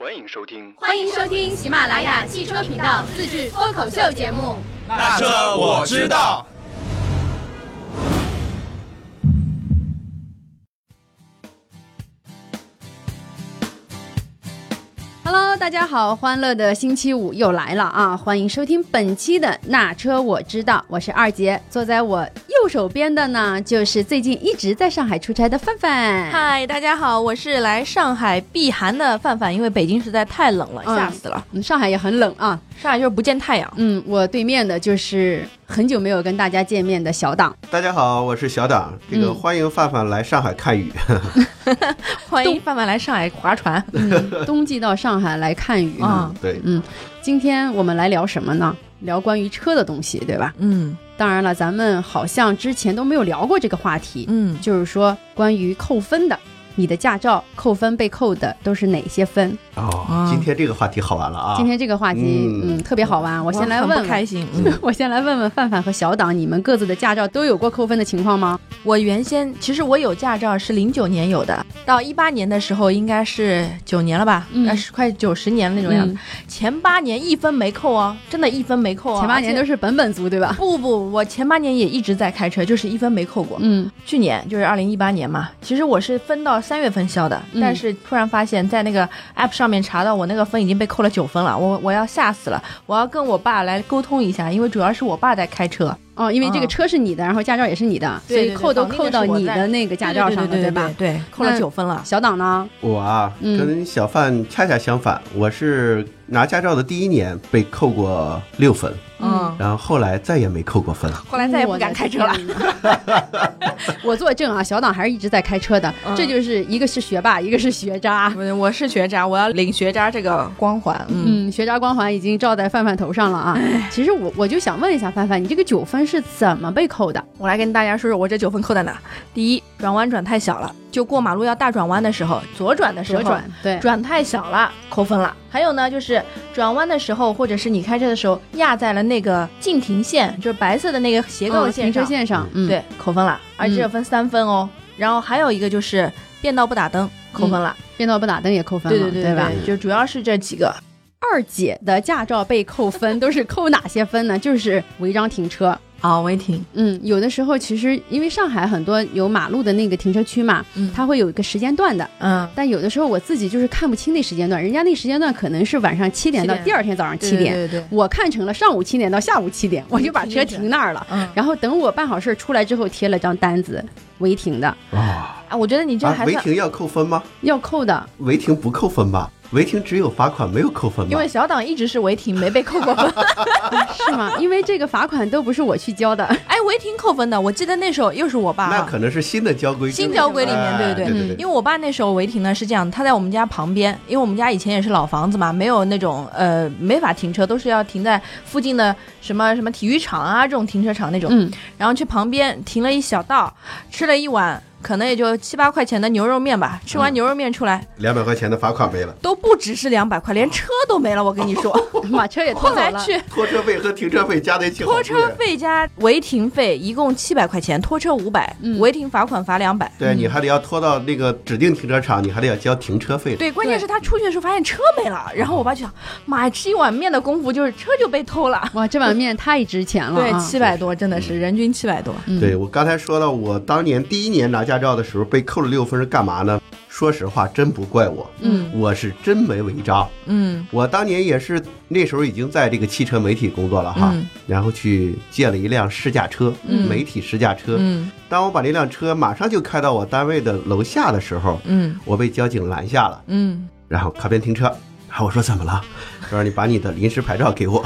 欢迎收听。欢迎收听喜马拉雅汽车频道自制脱口秀节目。那车我知道。Hello，大家好，欢乐的星期五又来了啊！欢迎收听本期的那车我知道，我是二姐，坐在我右手边的呢，就是最近一直在上海出差的范范。嗨，大家好，我是来上海避寒的范范，因为北京实在太冷了，嗯吓死了。嗯，上海也很冷啊。上海就是不见太阳。嗯，我对面的就是很久没有跟大家见面的小党。大家好，我是小党，这个嗯欢迎范范来上海看雨。欢迎范范来上海划船。嗯，冬季到上海来看雨。啊对，嗯，今天我们来聊什么呢？聊关于车的东西，对吧？嗯当然了，咱们好像之前都没有聊过这个话题。嗯，就是说关于扣分的，你的驾照扣分被扣的都是哪些分？哦啊，今天这个话题好玩了啊！今天这个话题，嗯嗯，特别好玩。我先来问问，开心。嗯，我先来问问范范和小党，你们各自的驾照都有过扣分的情况吗？我原先其实我有驾照是零九年有的，到一八年的时候应该是九年了吧，嗯那是快九十年那种样子。嗯前八年一分没扣哦，真的一分没扣哦。前八年都是。本本族，对吧？不不，我前八年也一直在开车，就是一分没扣过。嗯去年就是二零一八年嘛，其实我是分到三月份销的，嗯但是突然发现，在那个 app 上面查到我那个分已经被扣了九分了，我我要吓死了，我要跟我爸来沟通一下，因为主要是我爸在开车，哦，因为这个嗯车是你的，然后驾照也是你的，所以扣都扣到你的那个驾照上了，对对吧？对，对扣了九分了。小党呢？我啊，嗯跟小范恰恰相反，我是拿驾照的第一年被扣过六分，嗯，然后后来再也没扣过分。后来再也不敢开车了。我 作证啊，小党还是一直在开车的，嗯这就是一个是学霸，一个是学渣。我我是学渣，我要领学渣这个光环。嗯，嗯，学渣光环已经照在范范头上了啊！其实我我就想问一下范范，你这个九分是怎么被扣的？我来跟大家说说我这九分扣在哪。第一，转弯转太小了，就过马路要大转弯的时候，左转的时候左转，对，转太小了，扣分了。还有呢，就是转弯的时候，或者是你开车的时候压在了那个禁停线，就是白色的那个斜杠线停车线上，嗯，对，扣分了，而且这分三分哦。然后还有一个就是变道不打灯，扣分了。变道不打灯也扣分了，对对对吧？就主要是这几个。二姐的驾照被扣分都是扣哪些分呢？就是违章停车。好，违停。嗯，有的时候其实因为上海很多有马路的那个停车区嘛，嗯它会有一个时间段的。嗯，但有的时候我自己就是看不清那时间段，人家那时间段可能是晚上七点到第二天早上七点，对对对。我看成了上午七点到下午七点，我就把车停那儿了。嗯，然后等我办好事儿出来之后，贴了张单子，违停的，啊，啊，我觉得你这啊还算，违停要扣分吗？要扣的。违停不扣分吧？违停只有罚款没有扣分吗？因为小党一直是违停，没被扣过分。是吗？因为这个罚款都不是我去交的。哎，违停扣分的，我记得那时候又是我爸那啊。可能是新的交规，新交规里面对对对因为我爸那时候违停呢是这样，他在我们家旁边，因为我们家以前也是老房子嘛，没有那种呃没法停车，都是要停在附近的什么什么体育场啊这种停车场那种，嗯，然后去旁边停了一小道，吃了一碗可能也就七八块钱的牛肉面吧，吃完嗯牛肉面出来、两百块钱的罚款没了，都不只是两百块，连车都没了，我跟你说，把车也拖走了。拖车费和停车费加在一起拖车费加违停费一共七百块钱，拖车五百、嗯违停罚款罚两百。对，你还得要拖到那个指定停车场，你还得要交停车费。对，关键是他出去的时候发现车没了，然后我爸就想，妈呀，吃一碗面的功夫就是车就被偷了。哇，这碗面太值钱了、对，啊！七百多，真的是人均七百多。嗯对我刚才说到，我当年第一年拿驾照的时候被扣了六分是干嘛呢？说实话，真不怪我，嗯。我是真没违章。嗯。我当年也是那时候已经在这个汽车媒体工作了哈，嗯。然后去借了一辆试驾车，嗯。媒体试驾车。嗯。当我把那辆车马上就开到我单位的楼下的时候，嗯。我被交警拦下了，嗯。然后靠边停车。然后我说怎么了？他说你把你的临时牌照给我。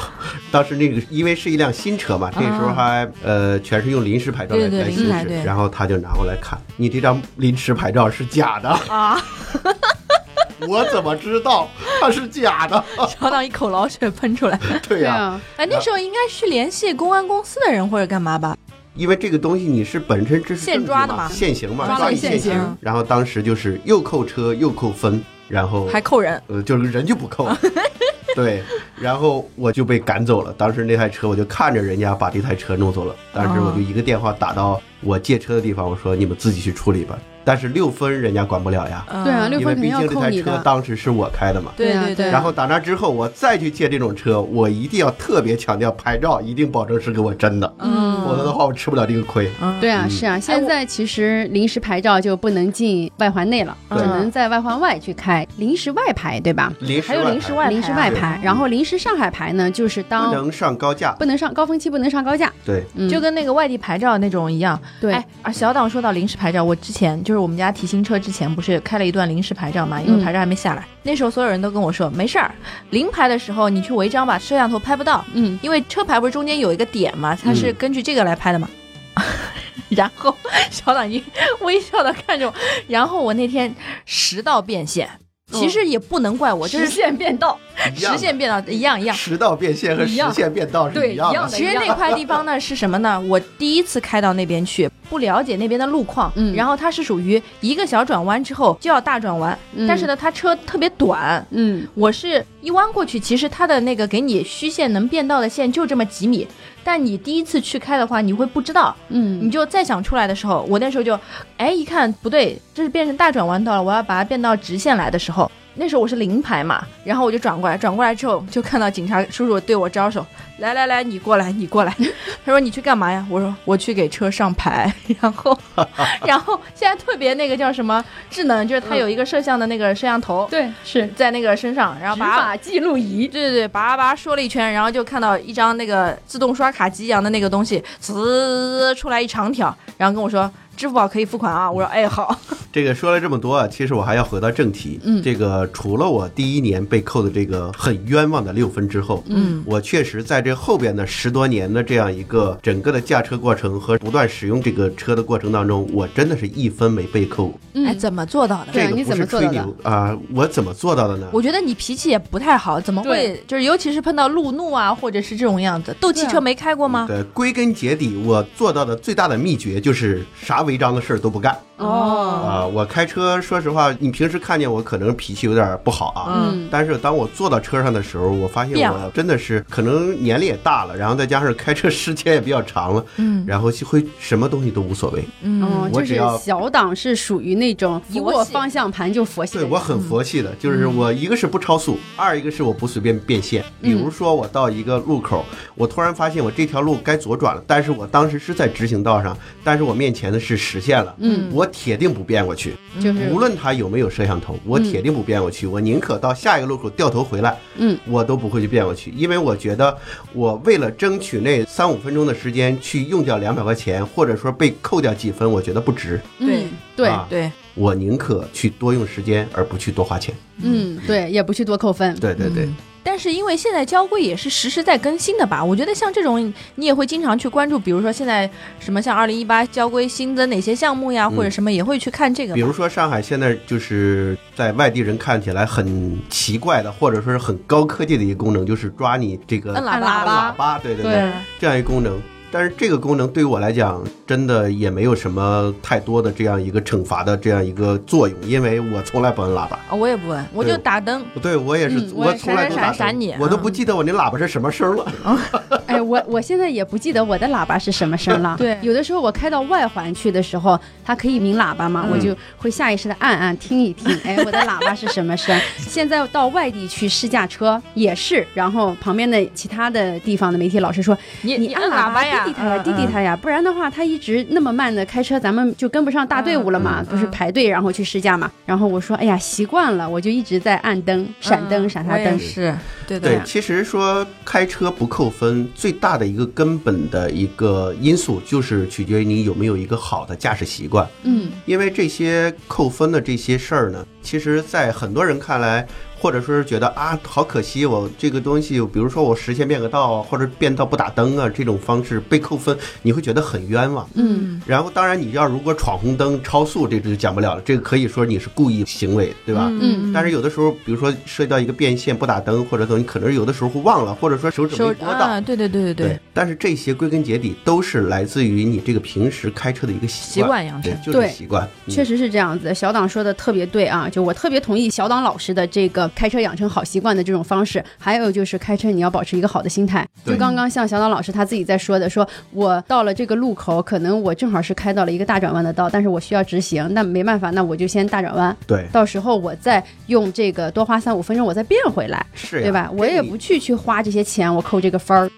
当时那个因为是一辆新车嘛，这时候还、呃全是用临时牌照来对对来行驶然后他就拿过来看，你这张临时牌照是假的。啊！我怎么知道它是假的？小党一口老血喷出来。对呀、哎，那时候应该去联系公安公司的人或者干嘛吧？因为这个东西你是本身这是现抓的嘛现行嘛，抓抓你现了现行行。然后当时就是又扣车又扣分，然后还扣人。呃就是人就不扣，对，然后我就被赶走了。当时那台车我就看着人家把这台车弄走了，当时我就一个电话打到我借车的地方，我说你们自己去处理吧。但是六分人家管不了呀，嗯。对啊六因为毕分肯定要竟这台车当时是我开的嘛。对对对啊对啊。然后打那之后，我再去借这种车，我一定要特别强调牌照一定保证是给我真的，嗯。否则的话我吃不了这个亏。对啊，是啊，现在其实临时牌照就不能进外环内了，只能在外环外去开临时外牌，对吧？临时还有临时外临时外牌，然后临时上海牌呢，就是当不当能上高架，不能上高峰期，不能上高架，对，嗯，就跟那个外地牌照那种一样。对。哎，啊，小党说到临时牌照，我之前就是我们家提新车之前，不是开了一段临时牌照嘛，因为嗯牌照还没下来。那时候所有人都跟我说，没事儿，临牌的时候你去违章吧，摄像头拍不到，嗯因为车牌不是中间有一个点嘛，它是嗯根据这个来拍的嘛。然后小党就微笑的看着我，然后我那天十道变现，其实也不能怪我，就是实线变道，实线变道一样一样。实道变现和实一样。现变道是对一样一样的其实那块地方呢是什么呢？我第一次开到那边去，不了解那边的路况，嗯。然后它是属于一个小转弯之后就要大转弯，嗯。但是呢，它车特别短。嗯。我是一弯过去，其实它的那个给你虚线能变道的线就这么几米，但你第一次去开的话，你会不知道，嗯。你嗯就再想出来的时候，我那时候就，哎，一看不对，这是变成大转弯道了，我要把它变到直线来的时候，那时候我是零牌嘛，然后我就转过来，转过来之后就看到警察叔叔对我招手，来来来，你过来，你过来。他说你去干嘛呀？我说我去给车上牌。然后，然后现在特别那个叫什么智能，就是它有一个摄像的那个摄像头，对是在那个身上，然后执把法记录仪，对对对，叭叭说了一圈，然后就看到一张那个自动刷卡机一样的那个东西，呲出来一长条，然后跟我说支付宝可以付款啊。我说哎好，这个说了这么多啊，其实我还要回到正题。嗯这个除了我第一年被扣的这个很冤枉的六分之后，嗯，我确实在这后边的十多年的这样一个整个的驾车过程和不断使用这个车的过程当中，我真的是一分没被扣。嗯哎，怎么做到的？对你这个不是怎么做到的吹牛啊、我怎么做到的呢？我觉得你脾气也不太好，怎么会？就是尤其是碰到路怒啊，或者是这种样子。斗气车没开过吗？对，归根结底，我做到的最大的秘诀就是啥违违章的事儿都不干。哦。啊、我开车，说实话，你平时看见我可能脾气有点不好啊，嗯。但是当我坐到车上的时候，我发现我真的是可能年龄也大了，然后再加上开车时间也比较长了，嗯。然后就会什么东西都无所谓。嗯。哦，就是我只要小党是属于那种一握方向盘就佛系，对我很佛系的，就是我一个是不超速，二一个是我不随便变线。比如说我到一个路口，我突然发现我这条路该左转了，但是我当时是在直行道上，但是我面前的是实线了，嗯。我铁定不变过去，就是无论它有没有摄像头，我铁定不变过去，我宁可到下一个路口掉头回来，嗯，我都不会去变过去，因为我觉得我为了争取那三五分钟的时间去用掉两百块钱，或者说被扣掉几分，我觉得不值，对嗯对。啊对，我宁可去多用时间，而不去多花钱。嗯。对，也不去多扣分，对对对。嗯但是因为现在交规也是实时在更新的吧，我觉得像这种你也会经常去关注，比如说现在什么像二零一八交规新增哪些项目呀，嗯或者什么也会去看这个吧。比如说上海现在就是在外地人看起来很奇怪的，或者说是很高科技的一个功能，就是抓你这个摁喇叭按喇叭，对对对这样一个功能。但是这个功能对于我来讲，真的也没有什么太多的这样一个惩罚的这样一个作用，因为我从来不摁喇叭。啊，我也不摁，我就打灯。不对，我也是，嗯我从来不打闪闪闪你灯我都不记得我那喇叭是什么声了。哎，我我现在也不记得我的喇叭是什么声了。对有的时候我开到外环去的时候，它可以鸣喇叭嘛，嗯我就会下意识的按按听一听，哎，我的喇叭是什么声？现在到外地去试驾车也是，然后旁边的其他的地方的媒体老师说，你你按喇叭呀，滴滴它呀，嗯滴滴它呀，不然的话，它一直那么慢的开车，咱们就跟不上大队伍了嘛，嗯不是排队然后去试驾嘛。然后我说，哎呀，习惯了，我就一直在按灯、闪灯、闪它灯。是，对的对，其实说开车不扣分，最大的一个根本的一个因素就是取决于你有没有一个好的驾驶习惯。嗯因为这些扣分的这些事儿呢，其实，在很多人看来，或者说是觉得啊，好可惜，我这个东西，比如说我实线变个道啊，或者变道不打灯啊，这种方式被扣分，你会觉得很冤枉。嗯然后，当然你要如果闯红灯、超速，这就讲不了了，这个可以说你是故意行为，对吧？嗯但是有的时候，比如说涉及到一个变线不打灯，或者等你可能有的时候会忘了，或者说手指手没拨到。啊，对对对对对，但是这些归根结底都是来自于你这个平时开车的一个习习惯养成，对就是习惯。嗯确实是这样子，小党说的特别对啊，就我特别同意小党老师的这个开车养成好习惯的这种方式。还有就是开车你要保持一个好的心态。就刚刚像小岛老师他自己在说的，说我到了这个路口，可能我正好是开到了一个大转弯的道，但是我需要直行，那没办法，那我就先大转弯，对，到时候我再用这个多花三五分钟，我再变回来，是呀，对吧？我也不去去花这些钱，我扣这个分儿。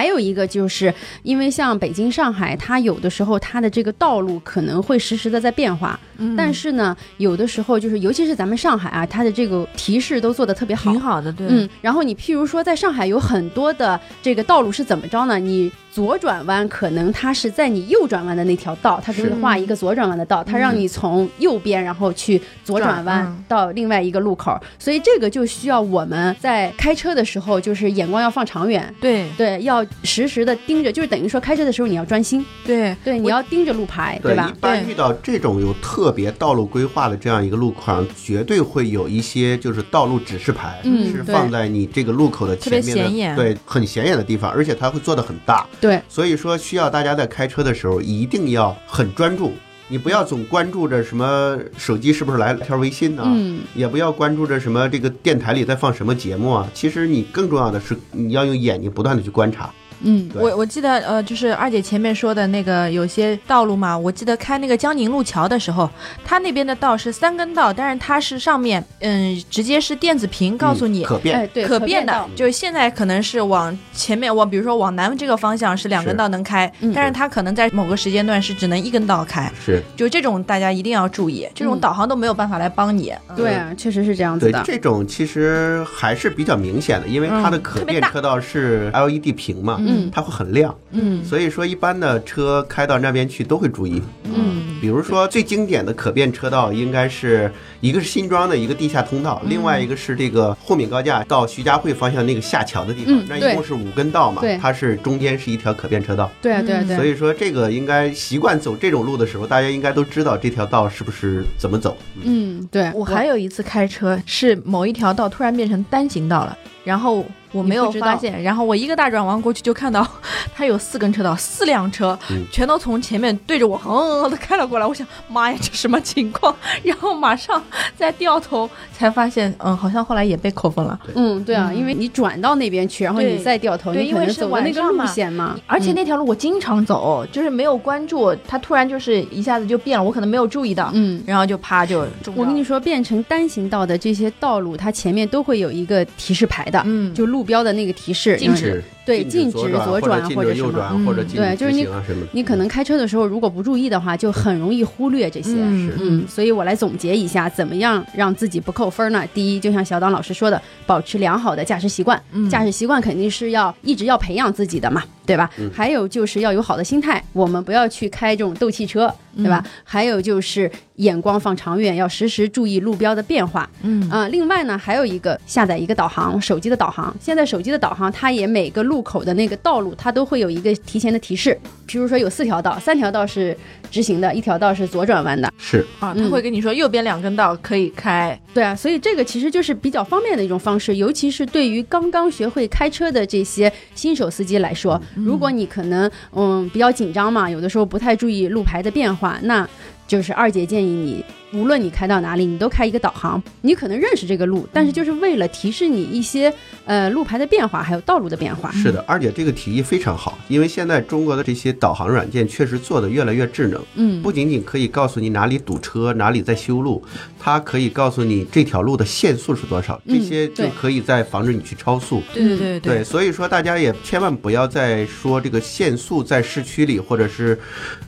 还有一个就是因为像北京、上海，它有的时候它的这个道路可能会实时的在变化，嗯但是呢，有的时候就是尤其是咱们上海啊，它的这个提示都做的特别好挺。好的，对，嗯，然后你譬如说，在上海有很多的这个道路是怎么着呢？你左转弯可能它是在你右转弯的那条道，它给你是画一个左转弯的道，它让你从右边然后去左转转弯嗯。到另外一个路口，所以这个就需要我们在开车的时候，就是眼光要放长远。对。对，要实时的盯着，就是等于说开车的时候你要专心，对。对，你要盯着路牌，对，吧？一？般遇到这种有特别道路规划的这样一个路况，绝对会有一些就是道路指示牌，是嗯是放在你这个路口的前面的，特别显眼。对，很显眼的地方，而且它会做的很大，对，所以说需要大家在开车的时候一定要很专注，你不要总关注着什么手机是不是来了条微信呢、嗯，也不要关注着什么这个电台里在放什么节目啊。其实你更重要的是你要用眼睛不断的去观察。嗯，我我记得呃，就是二姐前面说的那个有些道路嘛，我记得开那个江宁路桥的时候，它那边的道是三根道，但是它是上面嗯直接是电子屏告诉你。嗯可变，哎，对，可变的。道，就是现在可能是往前面往，比如说往南这个方向是两根道能开，嗯。但是它可能在某个时间段是只能一根道开，是。就这种大家一定要注意，这种嗯导航都没有办法来帮你。嗯。对啊，确实是这样子对的。这种其实还是比较明显的，因为它的可变车道是 LED 屏嘛，嗯它会很亮，嗯。所以说一般的车开到那边去都会注意。嗯比如说最经典的可变车道，应该是一个是新庄的一个地下通道，另外一个是这个沪闵高架到徐家汇方向那个下桥的地方那一共是五根道嘛对，它是中间是一条可变车道。对啊，对啊，对。啊。所以说，这个应该习惯走这种路的时候，大家应该都知道这条道是不是怎么走。嗯，对，我还有一次开车是某一条道突然变成单行道了，然后我没有发现，然后我一个大转弯过去就看到它有四根车道，四辆车、嗯。全都从前面对着我横横横的开了过来，我想妈呀这什么情况？然后马上再掉头才发现，嗯，好像后来也被扣分了。嗯，对啊，嗯。因为你转到那边去，然后你再掉头，你可能对因为是走的那个路晚上嘛线嘛，而且嗯那条路我经常走，就是没有关注，它突然就是一下子就变了，我可能没有注意到，嗯。然后就啪就，我跟你说，变成单行道的这些道路，它前面都会有一个提示牌的，嗯，就路标的那个提示，禁止。因为对禁止左左转或者右什么转或者禁对就是你。你可能开车的时候如果不注意的话，就很容易忽略这些。嗯嗯，所以我来总结一下，怎么样让自己不扣分呢？第一，就像小党老师说的，保持良好的驾驶习惯。嗯驾驶习惯肯定是要一直要培养自己的嘛，对吧？嗯还有就是要有好的心态，我们不要去开这种斗气车，对吧？嗯还有就是眼光放长远，要时时注意路标的变化。嗯啊、另外呢，还有一个下载一个导航，手机的导航。现在手机的导航，它也每个路口的那个道路，它都会有一个提前的提示。比如说有四条道，三条道是直行的，一条道是左转弯的。是啊，他嗯会跟你说右边两根道可以开，对啊，所以这个其实就是比较方便的一种方式，尤其是对于刚刚学会开车的这些新手司机来说，如果你可能嗯比较紧张嘛，有的时候不太注意路牌的变化，那就是二姐建议你，无论你开到哪里，你都开一个导航。你可能认识这个路，但是就是为了提示你一些呃路牌的变化，还有道路的变化。是的，而且这个提议非常好，因为现在中国的这些导航软件确实做的越来越智能，嗯，不仅仅可以告诉你哪里堵车，哪里在修路，它可以告诉你这条路的限速是多少，这嗯些就可以在防止你去超速。对对对对，所以说大家也千万不要再说这个限速在市区里或者是，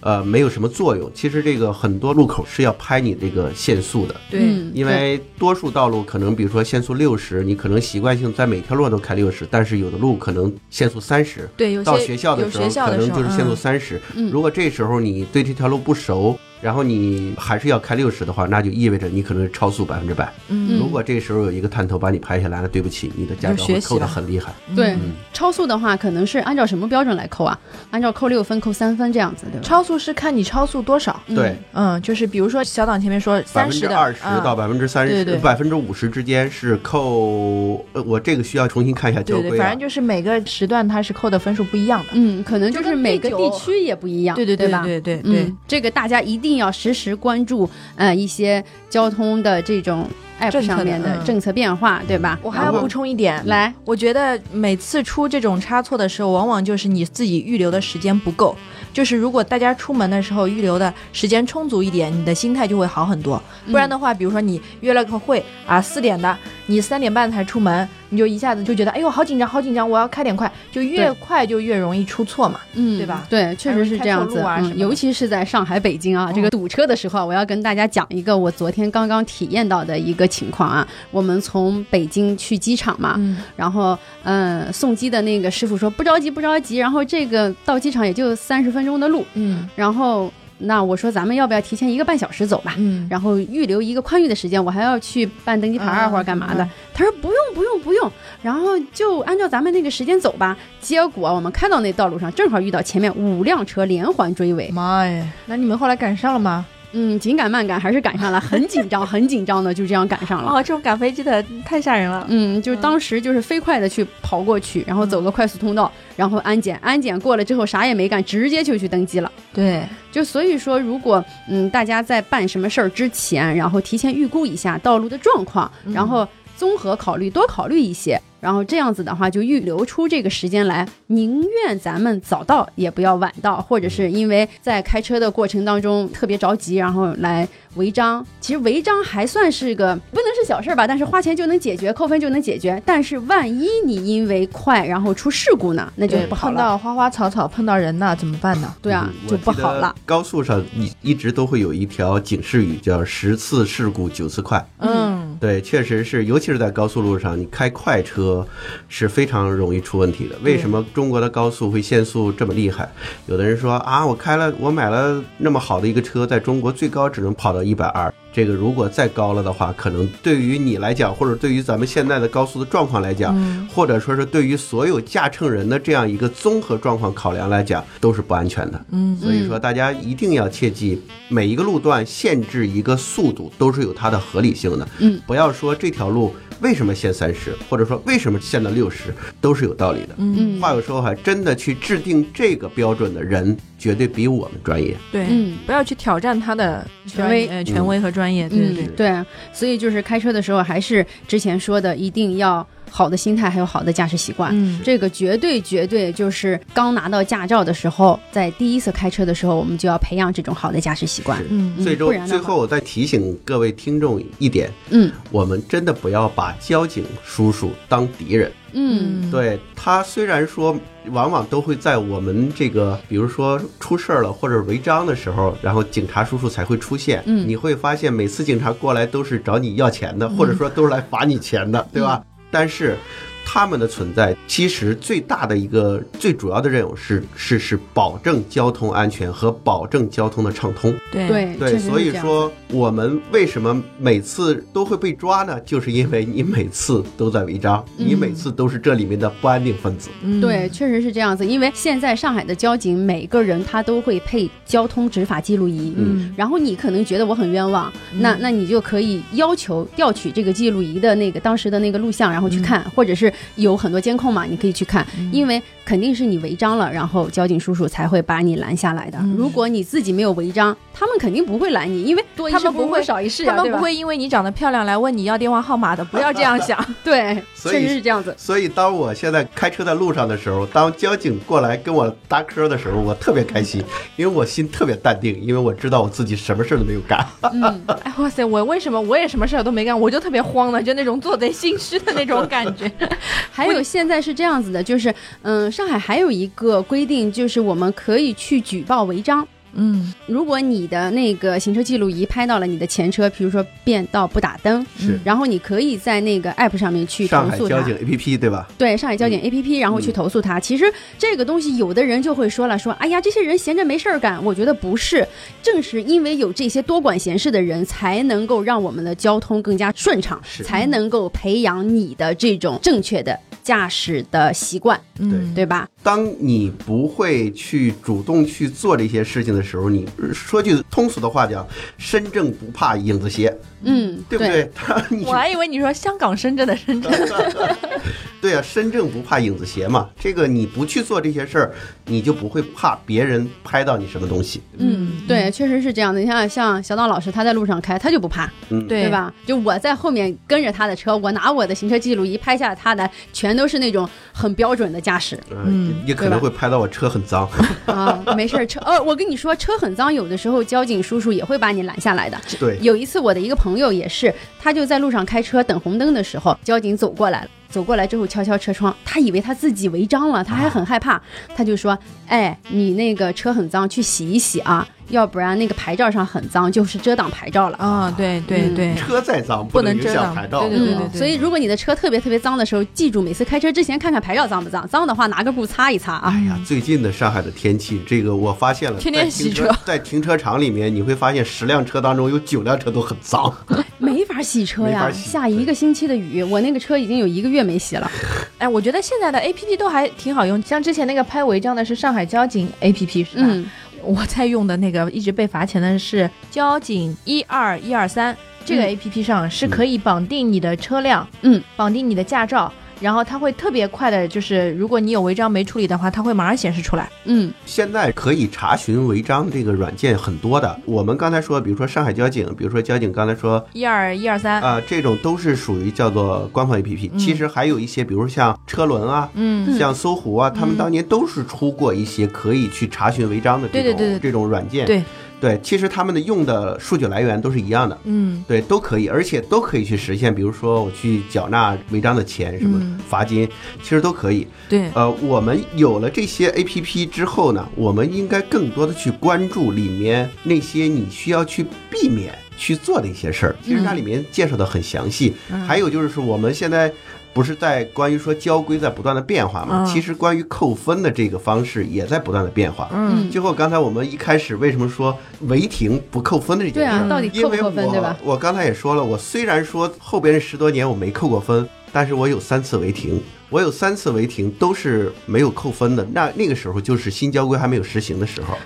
呃，没有什么作用。其实这个很多路口是要拍你这个限速的，对，嗯因为多数道路可能比如说限速六十，你可能习惯性在每条路上都开六十，但是有的路可能限速三十。对有些到学校的时候，学校的时候可能就是限速嗯。三十、嗯。如果这时候你对这条路不熟，然后你还是要开六十的话，那就意味着你可能是超速百分之百。嗯如果这时候有一个探头把你拍下来，了对不起，你的驾照会扣的很厉害。对嗯，超速的话，可能是按照什么标准来扣啊？按照扣六分、扣三分这样子，对吧？超速是看你超速多少。对，嗯，就是比如说小党前面说百三十的，分之二十嗯到百分之三十、百分之五十之间是扣。呃，我这个需要重新看一下交对对，规啊。反正就是每个时段它是扣的分数不一样的。嗯，可能就就是每个地区也不一样，对对对吧？对对对嗯，这个大家一定要实时关注，呃，一些交通的这种 app 上面的嗯政策变化，对吧？我还要补充一点，来，我觉得每次出这种差错的时候，往往就是你自己预留的时间不够。就是如果大家出门的时候预留的时间充足一点，你的心态就会好很多。不然的话，比如说你约了个会啊，四点的，你三点半才出门，你就一下子就觉得，哎呦，好紧张，好紧张，我要开点快，就越快就越容易出错嘛。嗯，对吧对，确实是这样子。尤其是在上海、北京啊，嗯这个堵车的时候啊，我要跟大家讲一个我昨天刚刚体验到的一个情况啊。我们从北京去机场嘛，嗯然后嗯，送机的那个师傅说不着急，不着急，然后这个到机场也就三十分钟的路，嗯然后那我说咱们要不要提前一个半小时走吧？嗯，然后预留一个宽裕的时间，我还要去办登机牌或者干嘛的嗯。他说不用不用不用，然后就按照咱们那个时间走吧。结果我们开到那道路上，正好遇到前面五辆车连环追尾，妈呀，那你们后来赶上了吗？嗯，紧赶慢赶还是赶上了，很紧张很紧张的就这样赶上了。哦，这种赶飞机的太吓人了。嗯，就当时就是飞快的去跑过去，然后走个快速通道，然后安检，安检过了之后啥也没干，直接就去登机了。对，就所以说，如果嗯大家在办什么事儿之前，然后提前预估一下道路的状况，嗯然后综合考虑，多考虑一些，然后这样子的话，就预留出这个时间来，宁愿咱们早到也不要晚到，或者是因为在开车的过程当中特别着急，然后来违章。其实违章还算是个不能是小事儿吧，但是花钱就能解决，扣分就能解决。但是万一你因为快然后出事故呢，那就对，不好了。碰到花花草草，碰到人呢，怎么办呢？对啊，嗯就不好了。。高速上一一直都会有一条警示语，叫“十次事故九次快”。嗯，对，确实是，尤其是在高速路上，你开快车是非常容易出问题的。为什么中国的高速会限速这么厉害？有的人说啊，我开了，我买了那么好的一个车，在中国最高只能跑到一百二。这个如果再高了的话，可能对于你来讲，或者对于咱们现在的高速的状况来讲，嗯或者说是对于所有驾乘人的这样一个综合状况考量来讲，都是不安全的。嗯所以说大家一定要切记，每一个路段限制一个速度都是有它的合理性的。嗯，不要说这条路为什么限三十，或者说为什么限到六十，都是有道理的。嗯，嗯话又说回来，真的去制定这个标准的人，绝对比我们专业。对，嗯不要去挑战他的权威呃权威和专业。对对对嗯，，对，所以就是开车的时候，还是之前说的，一定要好的心态，还有好的驾驶习惯。嗯，这个绝对绝对就是刚拿到驾照的时候，在第一次开车的时候，我们就要培养这种好的驾驶习惯。嗯嗯最终最后我再提醒各位听众一点，嗯我们真的不要把交警叔叔当敌人。嗯对他虽然说往往都会在我们这个，比如说出事儿了或者违章的时候，然后警察叔叔才会出现。嗯你会发现每次警察过来都是找你要钱的，或者说都是来罚你钱的，对吧？但是。他们的存在其实最大的一个最主要的任务是是是保证交通安全和保证交通的畅通。对对所以说我们为什么每次都会被抓呢？就是因为你每次都在违章，你每次都是这里面的不安定分子。嗯对，确实是这样子。因为现在上海的交警每个人他都会配交通执法记录仪，嗯然后你可能觉得我很冤枉，那那你就可以要求调取这个记录仪的那个当时的那个录像，然后去看，或者是有很多监控嘛，你可以去看，因为肯定是你违章了，然后交警叔叔才会把你拦下来的。嗯如果你自己没有违章，他们肯定不会拦你，因为多一事不如他们不会少一事、啊，他们不会因为你长得漂亮来问你要电话号码的，不要 这样想。对，确实是这样子。所以，当我现在开车在路上的时候，当交警过来跟我搭嗑的时候，我特别开心，因为我心特别淡定，因为我知道我自己什么事儿都没有干。嗯，哎，哇塞，我为什么我也什么事儿都没干，我就特别慌呢，就那种做贼心虚的那种感觉。还有现在是这样子的，就是嗯，上海还有一个规定，就是我们可以去举报违章。嗯如果你的那个行车记录仪拍到了你的前车，比如说变道不打灯，是然后你可以在那个 app 上面去投诉它。上海交警 APP 对吧？对上海交警 APP，然后去投诉他。其实这个东西，有的人就会说了，说哎呀，这些人闲着没事儿干。我觉得不是，正是因为有这些多管闲事的人，才能够让我们的交通更加顺畅，是才能够培养你的这种正确的驾驶的习惯，嗯，对。吧？当你不会去主动去做这些事情的时候，你说句通俗的话讲，身正不怕影子斜，嗯，对不对？他 你我还以为你说香港深圳的深圳，对啊，身正不怕影子斜嘛。这个你不去做这些事儿，你就不会怕别人拍到你什么东西。嗯，对，确实是这样的。你像像小道老师，他在路上开，他就不怕，嗯，对对吧？就我在后面跟着他的车，我拿我的行车记录仪拍下他的，全都是那种很标准的驾驶嗯，也可能会拍到我车很脏。啊，没事儿。车，呃，我跟你说，车很脏，有的时候交警叔叔也会把你拦下来的。对，有一次，我的一个朋友也是，他就在路上开车等红灯的时候，交警走过来了。走过来之后敲敲车窗，他以为他自己违章了，他还很害怕，他就说：“哎，你那个车很脏，去洗一洗啊，要不然那个牌照上很脏，就是遮挡牌照了。”啊，对对嗯对，车再脏不能影能遮挡响牌照。嗯对对对，对所以如果你的车特别特别脏的时候，记住每次开车之前看看牌照脏不脏，脏的话拿个布擦一擦啊。哎呀，最近的上海的天气，这个我发现了，天天在停洗车在停车场里面，你会发现十辆车当中有九辆车都很脏。没法洗车呀，下一个星期的雨，我那个车已经有一个月没洗了。哎，我觉得现在的 A P P 都还挺好用，像之前那个拍违章的是上海交警 A P P 是吧？嗯，我在用的那个一直被罚钱的是交警一二一二三这个嗯 A P P 上是可以绑定你的车辆，嗯，绑定你的驾照。然后它会特别快的，就是如果你有违章没处理的话，它会马上显示出来。嗯现在可以查询违章这个软件很多的。我们刚才说，比如说上海交警，比如说交警刚才说一二一二三，啊、这种都是属于叫做官方 APP。嗯其实还有一些，比如像车轮啊，嗯，像搜狐啊，他们当年都是出过一些可以去查询违章的这种对对对对这种软件。对对，其实他们的用的数据来源都是一样的。嗯对，都可以，而且都可以去实现。比如说，我去缴纳违章的钱，什么嗯罚金，其实都可以。对，呃，我们有了这些 A P P 之后呢，我们应该更多的去关注里面那些你需要去避免去做的一些事儿。其实它里面介绍的很详细。还有就是说，我们现在。不是在关于说交规在不断的变化吗？嗯其实关于扣分的这个方式也在不断的变化。嗯最后刚才我们一开始为什么说违停不扣分的这件事儿？对啊，到底扣不因为扣分，我对吧？我刚才也说了，我虽然说后边这十多年我没扣过分，但是我有三次违停，我有三次违停都是没有扣分的。那那个时候就是新交规还没有实行的时候。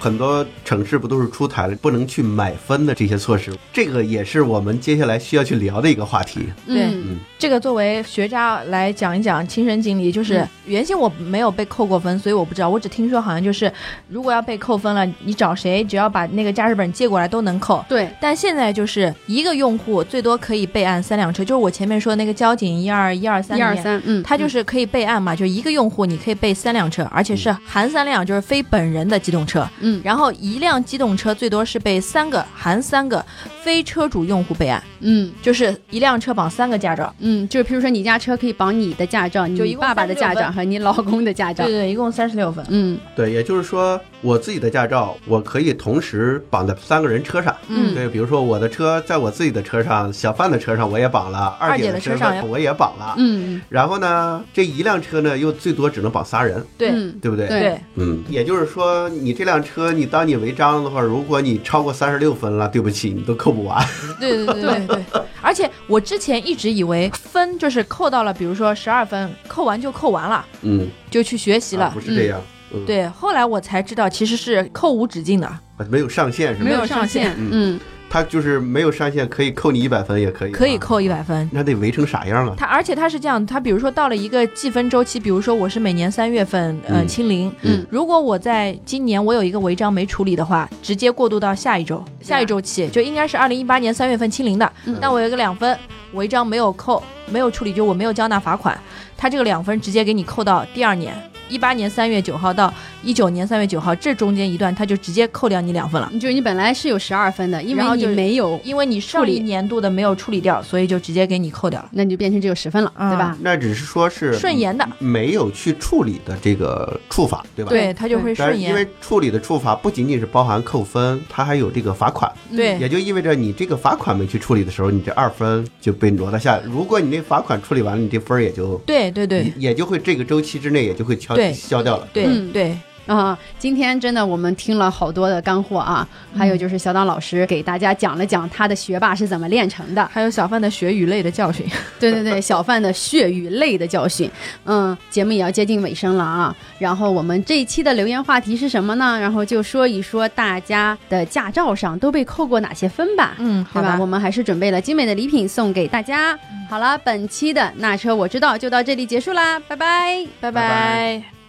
很多城市不都是出台了不能去买分的这些措施？这个也是我们接下来需要去聊的一个话题。对嗯这个作为学渣来讲一讲亲身经历，就是嗯原先我没有被扣过分，所以我不知道，我只听说好像就是如果要被扣分了，你找谁只要把那个驾驶本借过来都能扣。对，但现在就是一个用户最多可以备案三辆车，就是我前面说的那个交警一二一二三一二，三，嗯，他就是可以备案嘛，就一个用户你可以备三辆车，而且是含三辆，就是非本人的机动车。嗯然后一辆机动车最多是被三个，含三个非车主用户备案，嗯。就是一辆车绑三个驾照。嗯，就是比如说你家车可以绑你的驾照、就一共你爸爸的驾照和你老公的驾照。对。对，一共三十六分。嗯。对，也就是说，我自己的驾照我可以同时绑在三个人车上。嗯。对，比如说我的车在我自己的车上，小范的车上我也绑了，二姐的车上我也绑了。嗯。然后呢，这一辆车呢又最多只能绑仨人，对、嗯。对不？对？对，嗯，也就是说，你这辆车，你当你违章的话，如果你超过三十六分了，对不起，你都扣不完。对对对对对。而且我之前一直以为分就是扣到了，比如说十二分，扣完就扣完了，嗯，就去学习了。啊不是这样。嗯，对，后来我才知道其实是扣无止境的。啊没有上限是没？有上限。嗯它就是没有上限，可以扣你一百分，也可以，可以。扣一百分。那得围成啥样了？他而且他是这样，他比如说到了一个计分周期，比如说我是每年三月份呃嗯清零，嗯如果我在今年我有一个违章没处理的话，直接过渡到下一周，下一周期就应该是二零一八年三月份清零的，嗯但我有一个两分违章没有扣，没有处理，就我没有交纳罚款，他这个两分直接给你扣到第二年。一八年三月九号到一九年三月九号这中间一段，他就直接扣掉你两分了。就是你本来是有十二分的，因为你然后就没有，因为你上一年度的没有处理掉，所以就直接给你扣掉了。那你就变成只有十分了，嗯对吧？那只是说是顺延的，没有去处理的这个处罚，对吧？。对，他就会顺延。因为处理的处罚不仅仅是包含扣分，它还有这个罚款，对也就意味着你这个罚款没去处理的时候，你这二分就被挪了下来。如果你那罚款处理完了，你这分儿也就对对对也也就会这个周期之内也就会消对消掉了。对嗯对，啊，今天真的我们听了好多的干货啊，还有就是小党老师给大家讲了讲他的学霸是怎么炼成的，还有小范的血与泪的教训。对对对，小范的血与泪的教训。嗯，节目也要接近尾声了啊。然后我们这一期的留言话题是什么呢？然后就说一说大家的驾照上都被扣过哪些分吧。嗯，好吧？吧我。们还是准备了精美的礼品送给大家。好了，本期的那车我知道就到这里结束啦，拜拜。拜拜拜拜